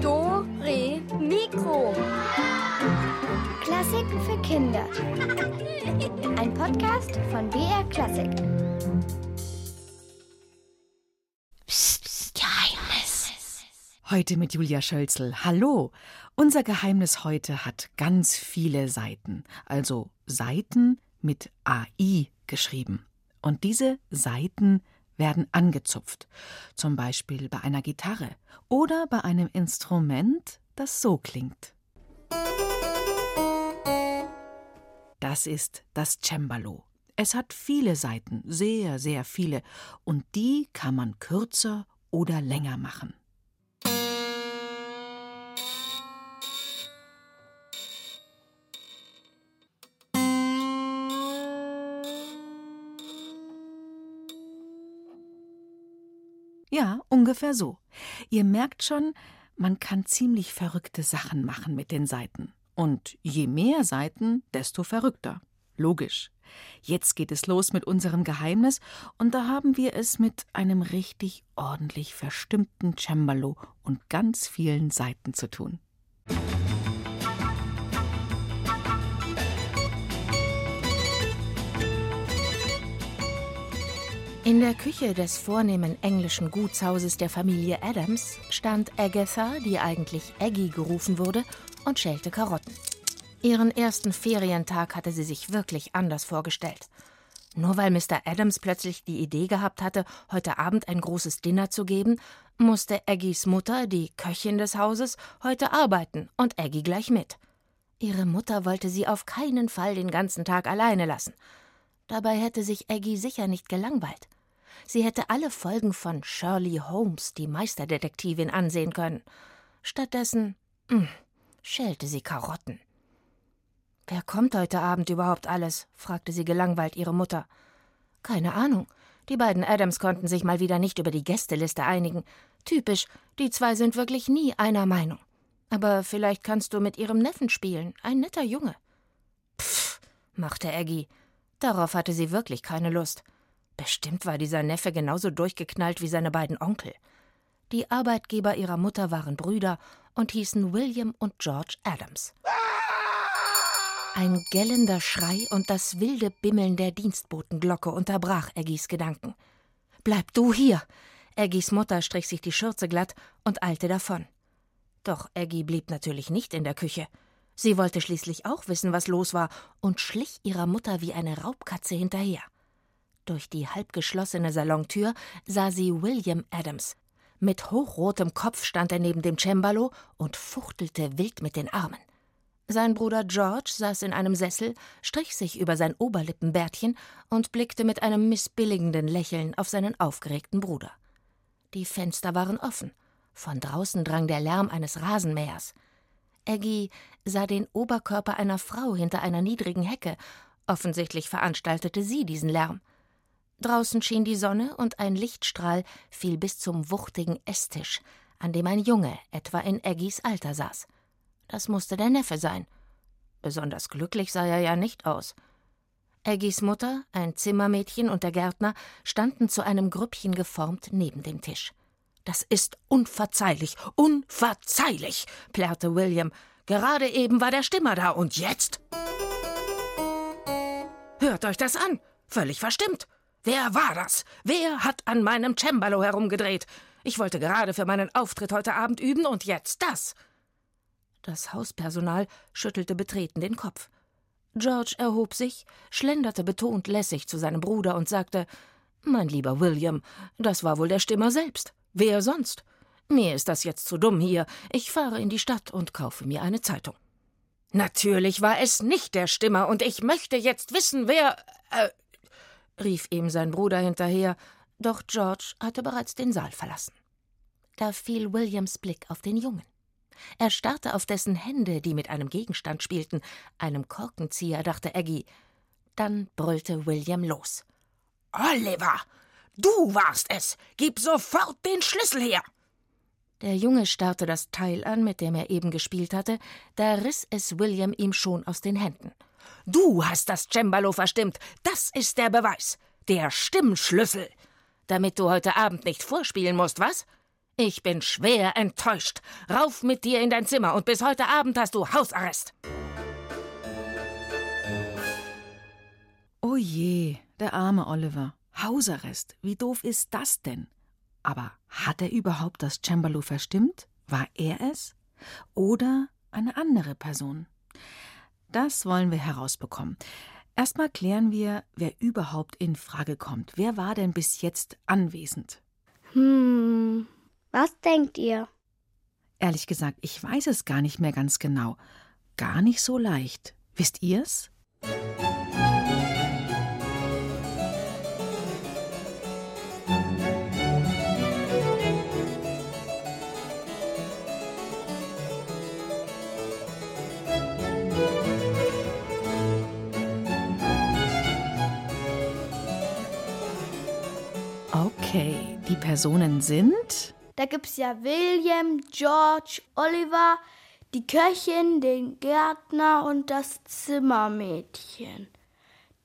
Do, Re, Mikro. Klassiken für Kinder. Ein Podcast von BR Klassik. Psst, psst, Geheimnis. Heute mit Julia Schölzel. Hallo! Unser Geheimnis heute hat ganz viele Seiten. Also Seiten mit AI geschrieben. Und diese Seiten werden angezupft. Zum Beispiel bei einer Gitarre oder bei einem Instrument, das so klingt. Das ist das Cembalo. Es hat viele Seiten, sehr, sehr viele, und die kann man kürzer oder länger machen. Ja, ungefähr so. Ihr merkt schon, man kann ziemlich verrückte Sachen machen mit den Seiten. Und je mehr Seiten, desto verrückter. Logisch. Jetzt geht es los mit unserem Geheimnis, und da haben wir es mit einem richtig ordentlich verstimmten Cembalo und ganz vielen Seiten zu tun. In der Küche des vornehmen englischen Gutshauses der Familie Adams stand Agatha, die eigentlich Aggie gerufen wurde, und schälte Karotten. Ihren ersten Ferientag hatte sie sich wirklich anders vorgestellt. Nur weil Mr. Adams plötzlich die Idee gehabt hatte, heute Abend ein großes Dinner zu geben, musste Aggies Mutter, die Köchin des Hauses, heute arbeiten und Aggie gleich mit. Ihre Mutter wollte sie auf keinen Fall den ganzen Tag alleine lassen. Dabei hätte sich Aggie sicher nicht gelangweilt. Sie hätte alle Folgen von Shirley Holmes, die Meisterdetektivin, ansehen können. Stattdessen mh, schälte sie Karotten. Wer kommt heute Abend überhaupt alles? fragte sie gelangweilt ihre Mutter. Keine Ahnung. Die beiden Adams konnten sich mal wieder nicht über die Gästeliste einigen. Typisch, die zwei sind wirklich nie einer Meinung. Aber vielleicht kannst du mit ihrem Neffen spielen, ein netter Junge. Pff, machte Aggie. Darauf hatte sie wirklich keine Lust. Bestimmt war dieser Neffe genauso durchgeknallt wie seine beiden Onkel. Die Arbeitgeber ihrer Mutter waren Brüder und hießen William und George Adams. Ein gellender Schrei und das wilde Bimmeln der Dienstbotenglocke unterbrach Aggies Gedanken. Bleib du hier! Aggies Mutter strich sich die Schürze glatt und eilte davon. Doch Aggie blieb natürlich nicht in der Küche. Sie wollte schließlich auch wissen, was los war, und schlich ihrer Mutter wie eine Raubkatze hinterher. Durch die halbgeschlossene Salontür sah sie William Adams. Mit hochrotem Kopf stand er neben dem Cembalo und fuchtelte wild mit den Armen. Sein Bruder George saß in einem Sessel, strich sich über sein Oberlippenbärtchen und blickte mit einem missbilligenden Lächeln auf seinen aufgeregten Bruder. Die Fenster waren offen. Von draußen drang der Lärm eines Rasenmähers. Aggie sah den Oberkörper einer Frau hinter einer niedrigen Hecke. Offensichtlich veranstaltete sie diesen Lärm. Draußen schien die Sonne und ein Lichtstrahl fiel bis zum wuchtigen Esstisch, an dem ein Junge etwa in Aggies Alter saß. Das musste der Neffe sein. Besonders glücklich sah er ja nicht aus. Aggies Mutter, ein Zimmermädchen und der Gärtner standen zu einem Grüppchen geformt neben dem Tisch. Das ist unverzeihlich, unverzeihlich, plärrte William. Gerade eben war der Stimmer da und jetzt? Hört euch das an! Völlig verstimmt! Wer war das? Wer hat an meinem Cembalo herumgedreht? Ich wollte gerade für meinen Auftritt heute Abend üben und jetzt das. Das Hauspersonal schüttelte betreten den Kopf. George erhob sich, schlenderte betont lässig zu seinem Bruder und sagte Mein lieber William, das war wohl der Stimmer selbst. Wer sonst? Mir ist das jetzt zu dumm hier. Ich fahre in die Stadt und kaufe mir eine Zeitung. Natürlich war es nicht der Stimmer, und ich möchte jetzt wissen, wer. Äh, rief ihm sein Bruder hinterher, doch George hatte bereits den Saal verlassen. Da fiel Williams Blick auf den Jungen. Er starrte auf dessen Hände, die mit einem Gegenstand spielten, einem Korkenzieher, dachte Aggie. Dann brüllte William los. Oliver, du warst es. Gib sofort den Schlüssel her. Der Junge starrte das Teil an, mit dem er eben gespielt hatte, da riss es William ihm schon aus den Händen. Du hast das Cembalo verstimmt. Das ist der Beweis. Der Stimmschlüssel. damit du heute Abend nicht vorspielen musst, was? Ich bin schwer enttäuscht. Rauf mit dir in dein Zimmer und bis heute Abend hast du Hausarrest. Oh je, der arme Oliver. Hausarrest. Wie doof ist das denn? Aber hat er überhaupt das Cembalo verstimmt? War er es? Oder eine andere Person? Das wollen wir herausbekommen. Erstmal klären wir, wer überhaupt in Frage kommt. Wer war denn bis jetzt anwesend? Hm, was denkt ihr? Ehrlich gesagt, ich weiß es gar nicht mehr ganz genau. Gar nicht so leicht. Wisst ihr's? Okay, die Personen sind. Da gibt's ja William, George, Oliver, die Köchin, den Gärtner und das Zimmermädchen.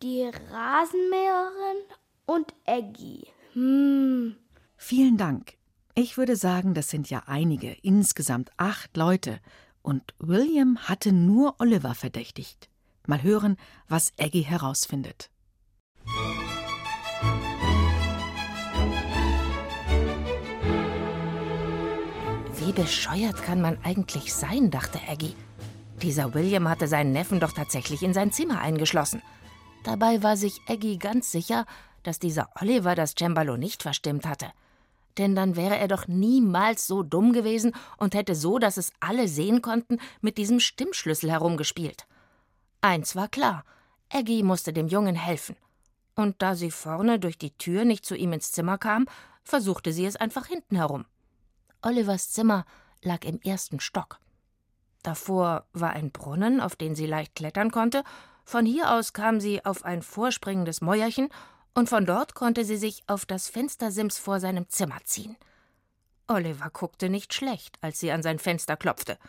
Die Rasenmäherin und Eggy. Hm. Vielen Dank. Ich würde sagen, das sind ja einige, insgesamt acht Leute. Und William hatte nur Oliver verdächtigt. Mal hören, was Eggy herausfindet. Wie bescheuert kann man eigentlich sein, dachte Aggie. Dieser William hatte seinen Neffen doch tatsächlich in sein Zimmer eingeschlossen. Dabei war sich Aggie ganz sicher, dass dieser Oliver das Cembalo nicht verstimmt hatte. Denn dann wäre er doch niemals so dumm gewesen und hätte so, dass es alle sehen konnten, mit diesem Stimmschlüssel herumgespielt. Eins war klar, Aggie musste dem Jungen helfen. Und da sie vorne durch die Tür nicht zu ihm ins Zimmer kam, versuchte sie es einfach hinten herum. Olivers Zimmer lag im ersten Stock. Davor war ein Brunnen, auf den sie leicht klettern konnte. Von hier aus kam sie auf ein vorspringendes Mäuerchen und von dort konnte sie sich auf das Fenstersims vor seinem Zimmer ziehen. Oliver guckte nicht schlecht, als sie an sein Fenster klopfte.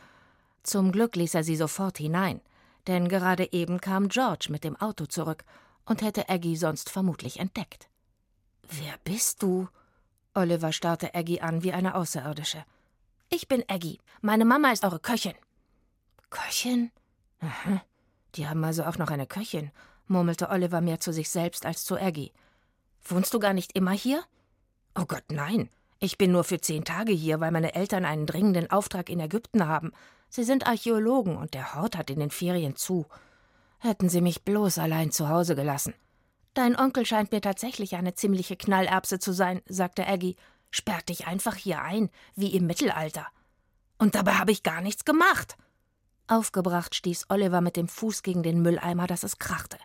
Zum Glück ließ er sie sofort hinein, denn gerade eben kam George mit dem Auto zurück und hätte Aggie sonst vermutlich entdeckt. Wer bist du? Oliver starrte Aggie an wie eine Außerirdische. Ich bin Aggie. Meine Mama ist eure Köchin. Köchin? Aha. Die haben also auch noch eine Köchin, murmelte Oliver mehr zu sich selbst als zu Aggie. Wohnst du gar nicht immer hier? Oh Gott, nein. Ich bin nur für zehn Tage hier, weil meine Eltern einen dringenden Auftrag in Ägypten haben. Sie sind Archäologen und der Hort hat in den Ferien zu. Hätten sie mich bloß allein zu Hause gelassen. Dein Onkel scheint mir tatsächlich eine ziemliche Knallerbse zu sein, sagte Aggie. Sperrt dich einfach hier ein, wie im Mittelalter. Und dabei habe ich gar nichts gemacht. Aufgebracht stieß Oliver mit dem Fuß gegen den Mülleimer, dass es krachte.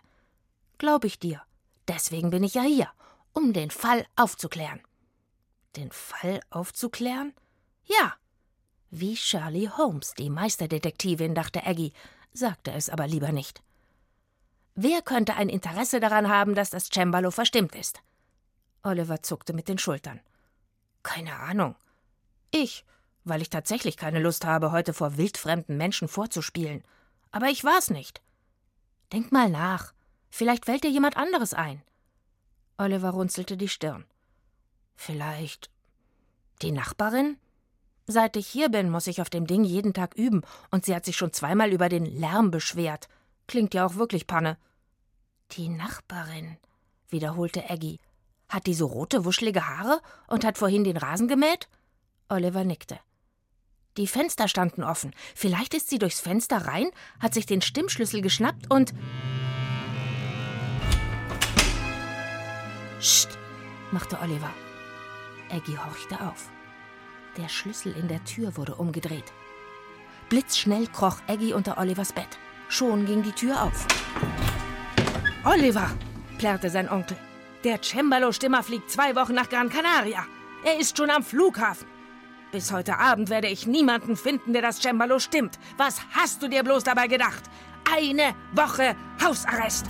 Glaub ich dir. Deswegen bin ich ja hier, um den Fall aufzuklären. Den Fall aufzuklären? Ja. Wie Shirley Holmes, die Meisterdetektivin, dachte Aggie, sagte es aber lieber nicht. Wer könnte ein Interesse daran haben, dass das Cembalo verstimmt ist? Oliver zuckte mit den Schultern. Keine Ahnung. Ich, weil ich tatsächlich keine Lust habe, heute vor wildfremden Menschen vorzuspielen. Aber ich war's nicht. Denk mal nach. Vielleicht fällt dir jemand anderes ein. Oliver runzelte die Stirn. Vielleicht die Nachbarin? Seit ich hier bin, muss ich auf dem Ding jeden Tag üben, und sie hat sich schon zweimal über den Lärm beschwert. Klingt ja auch wirklich Panne. Die Nachbarin, wiederholte Aggie. Hat die so rote, wuschelige Haare und hat vorhin den Rasen gemäht? Oliver nickte. Die Fenster standen offen. Vielleicht ist sie durchs Fenster rein, hat sich den Stimmschlüssel geschnappt und. Psst, machte Oliver. Aggie horchte auf. Der Schlüssel in der Tür wurde umgedreht. Blitzschnell kroch Aggie unter Olivers Bett. Schon ging die Tür auf. Oliver, plärrte sein Onkel. Der Cembalo-Stimmer fliegt zwei Wochen nach Gran Canaria. Er ist schon am Flughafen. Bis heute Abend werde ich niemanden finden, der das Cembalo stimmt. Was hast du dir bloß dabei gedacht? Eine Woche Hausarrest.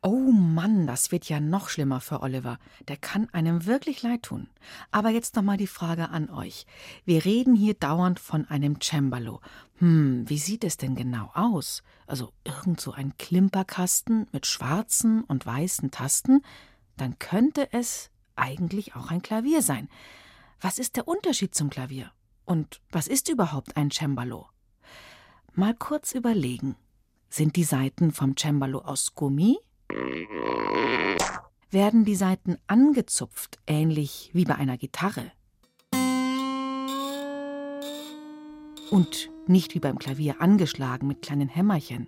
Oh Mann, das wird ja noch schlimmer für Oliver. Der kann einem wirklich leid tun. Aber jetzt noch mal die Frage an euch. Wir reden hier dauernd von einem Cembalo. Hm, wie sieht es denn genau aus? Also irgend so ein Klimperkasten mit schwarzen und weißen Tasten? Dann könnte es eigentlich auch ein Klavier sein. Was ist der Unterschied zum Klavier? Und was ist überhaupt ein Cembalo? Mal kurz überlegen. Sind die Saiten vom Cembalo aus Gummi? Werden die Saiten angezupft, ähnlich wie bei einer Gitarre? Und nicht wie beim Klavier angeschlagen mit kleinen Hämmerchen?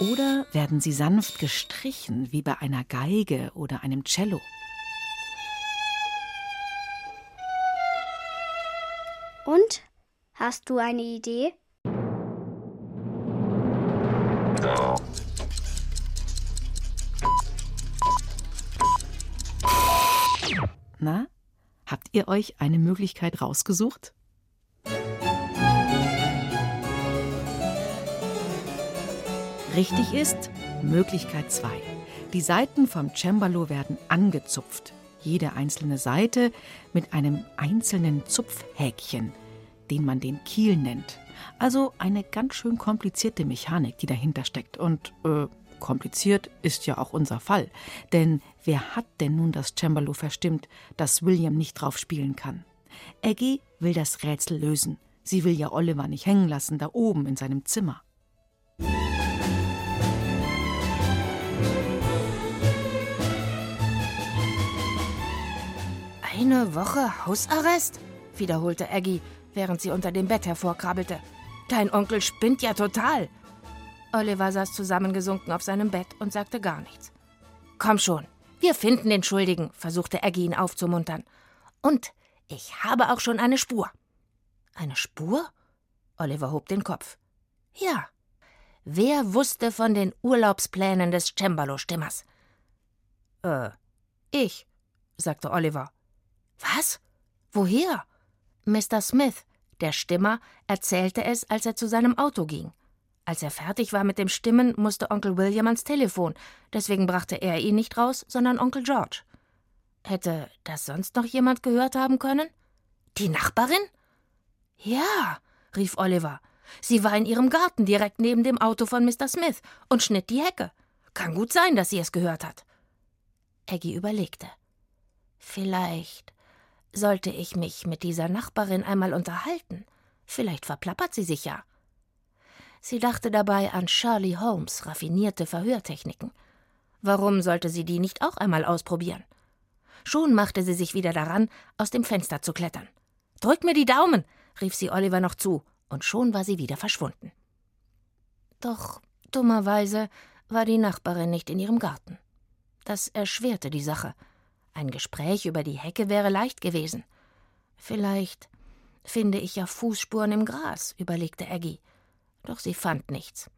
Oder werden sie sanft gestrichen wie bei einer Geige oder einem Cello? Und? Hast du eine Idee? Euch eine Möglichkeit rausgesucht? Richtig ist Möglichkeit 2. Die Saiten vom Cembalo werden angezupft. Jede einzelne Seite mit einem einzelnen Zupfhäkchen, den man den Kiel nennt. Also eine ganz schön komplizierte Mechanik, die dahinter steckt. Und äh, kompliziert ist ja auch unser Fall. Denn wer hat denn nun das Cembalo verstimmt, dass William nicht drauf spielen kann? Aggie will das Rätsel lösen. Sie will ja Oliver nicht hängen lassen, da oben in seinem Zimmer. Eine Woche Hausarrest? wiederholte Aggie, während sie unter dem Bett hervorkrabbelte. Dein Onkel spinnt ja total. Oliver saß zusammengesunken auf seinem Bett und sagte gar nichts. Komm schon, wir finden den Schuldigen, versuchte Aggie ihn aufzumuntern. Und ich habe auch schon eine Spur. Eine Spur? Oliver hob den Kopf. Ja. Wer wusste von den Urlaubsplänen des Cembalo-Stimmers? Äh, ich, sagte Oliver. Was? Woher? Mr. Smith, der Stimmer, erzählte es, als er zu seinem Auto ging. Als er fertig war mit dem Stimmen, musste Onkel William ans Telefon, deswegen brachte er ihn nicht raus, sondern Onkel George. Hätte das sonst noch jemand gehört haben können? Die Nachbarin? Ja, rief Oliver. Sie war in ihrem Garten direkt neben dem Auto von Mr. Smith und schnitt die Hecke. Kann gut sein, dass sie es gehört hat. Aggie überlegte. Vielleicht sollte ich mich mit dieser Nachbarin einmal unterhalten. Vielleicht verplappert sie sich ja. Sie dachte dabei an Shirley Holmes raffinierte Verhörtechniken. Warum sollte sie die nicht auch einmal ausprobieren? Schon machte sie sich wieder daran, aus dem Fenster zu klettern. Drück mir die Daumen, rief sie Oliver noch zu, und schon war sie wieder verschwunden. Doch dummerweise war die Nachbarin nicht in ihrem Garten. Das erschwerte die Sache. Ein Gespräch über die Hecke wäre leicht gewesen. Vielleicht finde ich ja Fußspuren im Gras, überlegte Aggie doch sie fand nichts.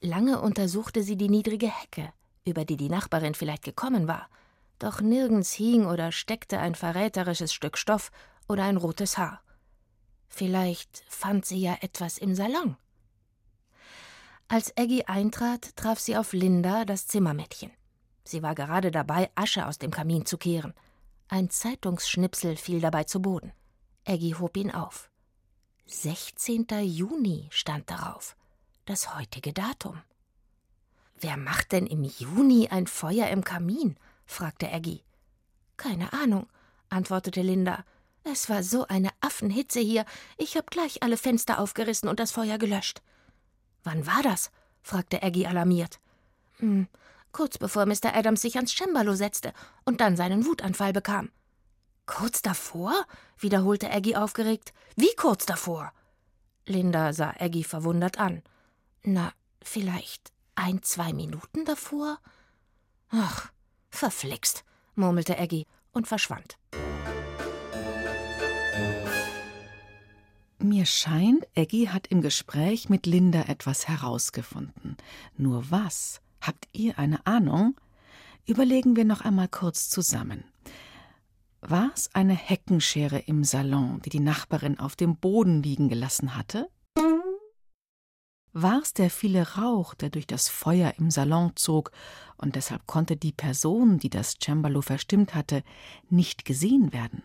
Lange untersuchte sie die niedrige Hecke, über die die Nachbarin vielleicht gekommen war, doch nirgends hing oder steckte ein verräterisches Stück Stoff oder ein rotes Haar. Vielleicht fand sie ja etwas im Salon. Als Aggie eintrat, traf sie auf Linda, das Zimmermädchen. Sie war gerade dabei, Asche aus dem Kamin zu kehren. Ein Zeitungsschnipsel fiel dabei zu Boden. Aggie hob ihn auf. 16. Juni stand darauf, das heutige Datum. Wer macht denn im Juni ein Feuer im Kamin? fragte Aggie. Keine Ahnung, antwortete Linda. Es war so eine Affenhitze hier, ich hab gleich alle Fenster aufgerissen und das Feuer gelöscht. Wann war das? fragte Aggie alarmiert. Hm, kurz bevor Mr. Adams sich ans Cembalo setzte und dann seinen Wutanfall bekam. Kurz davor? wiederholte Aggie aufgeregt. Wie kurz davor? Linda sah Aggie verwundert an. Na, vielleicht ein, zwei Minuten davor? Ach, verflixt, murmelte Aggie und verschwand. Mir scheint, Aggie hat im Gespräch mit Linda etwas herausgefunden. Nur was? Habt ihr eine Ahnung? Überlegen wir noch einmal kurz zusammen. War es eine Heckenschere im Salon, die die Nachbarin auf dem Boden liegen gelassen hatte? War's der viele Rauch, der durch das Feuer im Salon zog, und deshalb konnte die Person, die das Cembalo verstimmt hatte, nicht gesehen werden?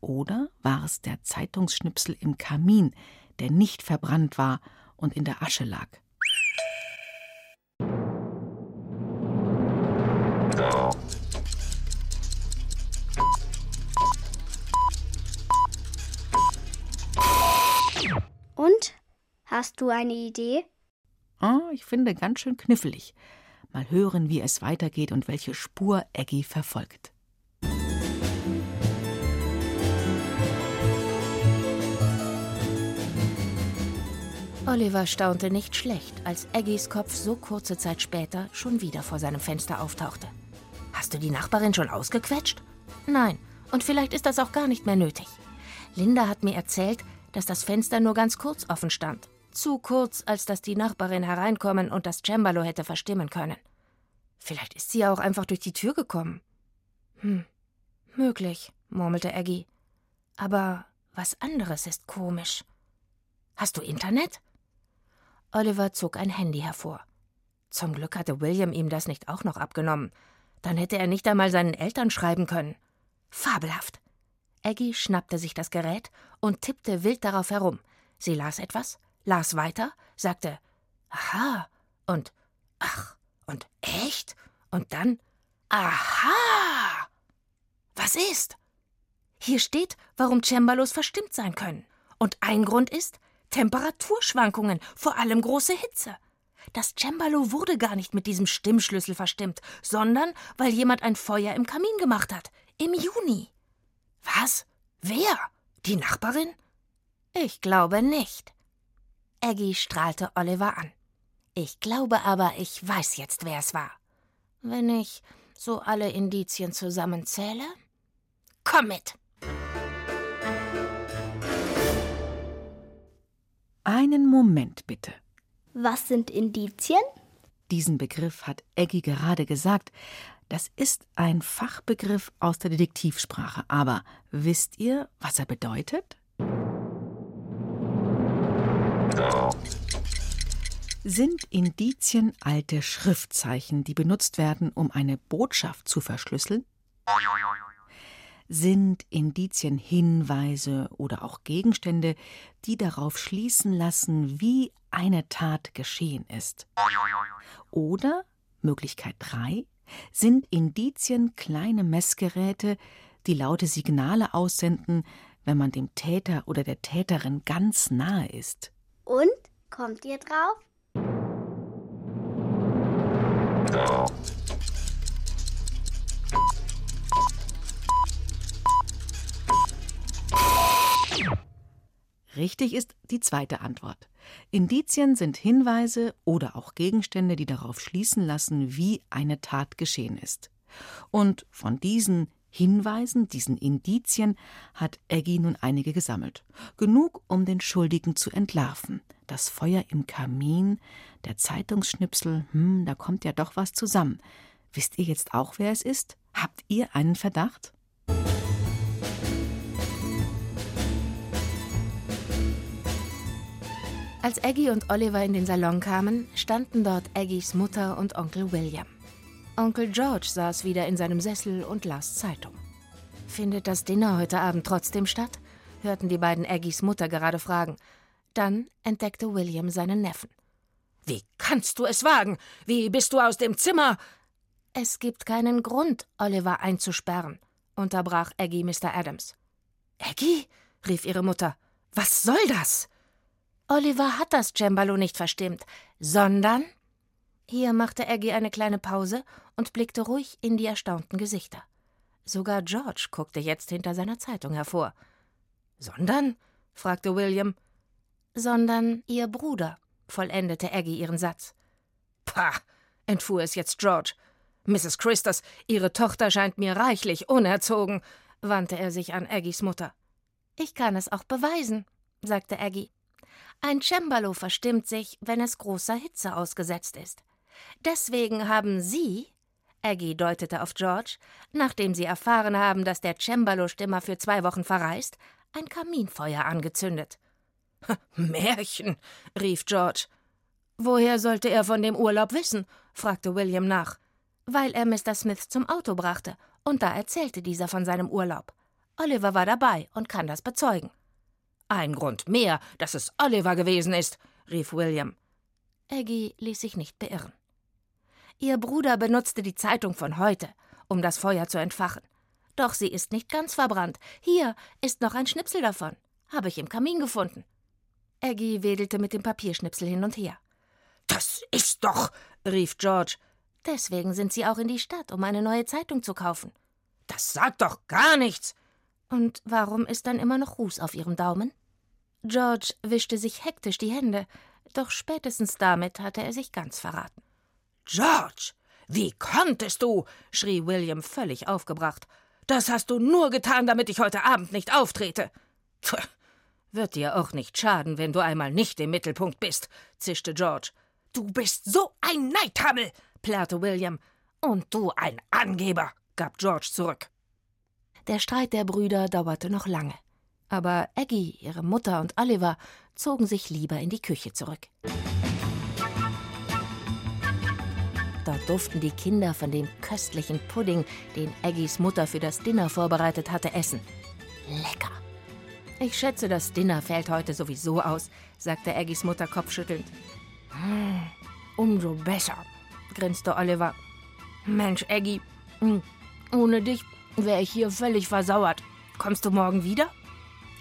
Oder war es der Zeitungsschnipsel im Kamin, der nicht verbrannt war und in der Asche lag? Hast du eine Idee? Oh, ich finde ganz schön knifflig. Mal hören, wie es weitergeht und welche Spur Eggy verfolgt. Oliver staunte nicht schlecht, als Eggys Kopf so kurze Zeit später schon wieder vor seinem Fenster auftauchte. Hast du die Nachbarin schon ausgequetscht? Nein, und vielleicht ist das auch gar nicht mehr nötig. Linda hat mir erzählt, dass das Fenster nur ganz kurz offen stand. Zu kurz, als dass die Nachbarin hereinkommen und das Cembalo hätte verstimmen können. Vielleicht ist sie ja auch einfach durch die Tür gekommen. Hm, möglich, murmelte Aggie. Aber was anderes ist komisch. Hast du Internet? Oliver zog ein Handy hervor. Zum Glück hatte William ihm das nicht auch noch abgenommen. Dann hätte er nicht einmal seinen Eltern schreiben können. Fabelhaft. Aggie schnappte sich das Gerät und tippte wild darauf herum. Sie las etwas, las weiter, sagte Aha und Ach und echt und dann Aha. Was ist? Hier steht, warum Cembalos verstimmt sein können. Und ein Grund ist, Temperaturschwankungen, vor allem große Hitze. Das Cembalo wurde gar nicht mit diesem Stimmschlüssel verstimmt, sondern weil jemand ein Feuer im Kamin gemacht hat. Im Juni. Was? Wer? Die Nachbarin? Ich glaube nicht. Aggie strahlte Oliver an. Ich glaube aber, ich weiß jetzt, wer es war. Wenn ich so alle Indizien zusammenzähle? Komm mit! Einen Moment bitte. Was sind Indizien? Diesen Begriff hat Eggy gerade gesagt. Das ist ein Fachbegriff aus der Detektivsprache. Aber wisst ihr, was er bedeutet? Sind Indizien alte Schriftzeichen, die benutzt werden, um eine Botschaft zu verschlüsseln? sind Indizien Hinweise oder auch Gegenstände, die darauf schließen lassen, wie eine Tat geschehen ist. Oder Möglichkeit 3 sind Indizien kleine Messgeräte, die laute Signale aussenden, wenn man dem Täter oder der Täterin ganz nahe ist. Und? Kommt ihr drauf? Richtig ist die zweite Antwort. Indizien sind Hinweise oder auch Gegenstände, die darauf schließen lassen, wie eine Tat geschehen ist. Und von diesen Hinweisen, diesen Indizien, hat Eggy nun einige gesammelt. Genug, um den Schuldigen zu entlarven. Das Feuer im Kamin, der Zeitungsschnipsel, hm, da kommt ja doch was zusammen. Wisst ihr jetzt auch, wer es ist? Habt ihr einen Verdacht? Als Aggie und Oliver in den Salon kamen, standen dort Aggies Mutter und Onkel William. Onkel George saß wieder in seinem Sessel und las Zeitung. Findet das Dinner heute Abend trotzdem statt? hörten die beiden Aggies Mutter gerade fragen. Dann entdeckte William seinen Neffen. Wie kannst du es wagen? Wie bist du aus dem Zimmer? Es gibt keinen Grund, Oliver einzusperren, unterbrach Aggie Mr. Adams. Aggie? rief ihre Mutter. Was soll das? Oliver hat das Cembalo nicht verstimmt, sondern. Hier machte Aggie eine kleine Pause und blickte ruhig in die erstaunten Gesichter. Sogar George guckte jetzt hinter seiner Zeitung hervor. Sondern? fragte William. Sondern ihr Bruder, vollendete Aggie ihren Satz. Pah, entfuhr es jetzt George. Mrs. Christus, Ihre Tochter scheint mir reichlich unerzogen, wandte er sich an Aggies Mutter. Ich kann es auch beweisen, sagte Aggie. Ein Cembalo verstimmt sich, wenn es großer Hitze ausgesetzt ist. Deswegen haben Sie, Aggie deutete auf George, nachdem sie erfahren haben, dass der Cembalo-Stimmer für zwei Wochen verreist, ein Kaminfeuer angezündet. Märchen, rief George. Woher sollte er von dem Urlaub wissen? fragte William nach. Weil er Mr. Smith zum Auto brachte, und da erzählte dieser von seinem Urlaub. Oliver war dabei und kann das bezeugen. Ein Grund mehr, dass es Oliver gewesen ist, rief William. Aggie ließ sich nicht beirren. Ihr Bruder benutzte die Zeitung von heute, um das Feuer zu entfachen. Doch sie ist nicht ganz verbrannt. Hier ist noch ein Schnipsel davon. Habe ich im Kamin gefunden. Aggie wedelte mit dem Papierschnipsel hin und her. Das ist doch, rief George. Deswegen sind sie auch in die Stadt, um eine neue Zeitung zu kaufen. Das sagt doch gar nichts. Und warum ist dann immer noch Ruß auf ihrem Daumen? George wischte sich hektisch die Hände, doch spätestens damit hatte er sich ganz verraten. George, wie konntest du? schrie William völlig aufgebracht. Das hast du nur getan, damit ich heute Abend nicht auftrete. Puh, wird dir auch nicht schaden, wenn du einmal nicht im Mittelpunkt bist, zischte George. Du bist so ein Neidhammel, plärrte William. Und du ein Angeber, gab George zurück. Der Streit der Brüder dauerte noch lange. Aber Aggie, ihre Mutter und Oliver zogen sich lieber in die Küche zurück. Dort durften die Kinder von dem köstlichen Pudding, den Aggies Mutter für das Dinner vorbereitet hatte, essen. Lecker! Ich schätze, das Dinner fällt heute sowieso aus, sagte Aggies Mutter kopfschüttelnd. Hm, umso besser, grinste Oliver. Mensch, Aggie, hm, ohne dich wäre ich hier völlig versauert. Kommst du morgen wieder?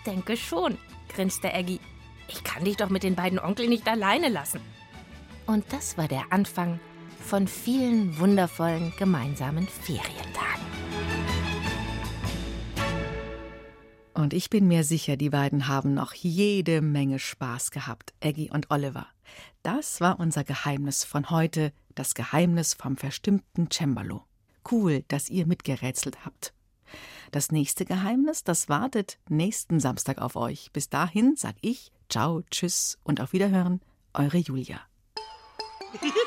Denke schon, grinste Aggie. Ich kann dich doch mit den beiden Onkeln nicht alleine lassen. Und das war der Anfang von vielen wundervollen gemeinsamen Ferientagen. Und ich bin mir sicher, die beiden haben noch jede Menge Spaß gehabt, Aggie und Oliver. Das war unser Geheimnis von heute, das Geheimnis vom verstimmten Cembalo. Cool, dass ihr mitgerätselt habt. Das nächste Geheimnis, das wartet nächsten Samstag auf euch. Bis dahin sag ich Ciao, Tschüss und auf Wiederhören, eure Julia.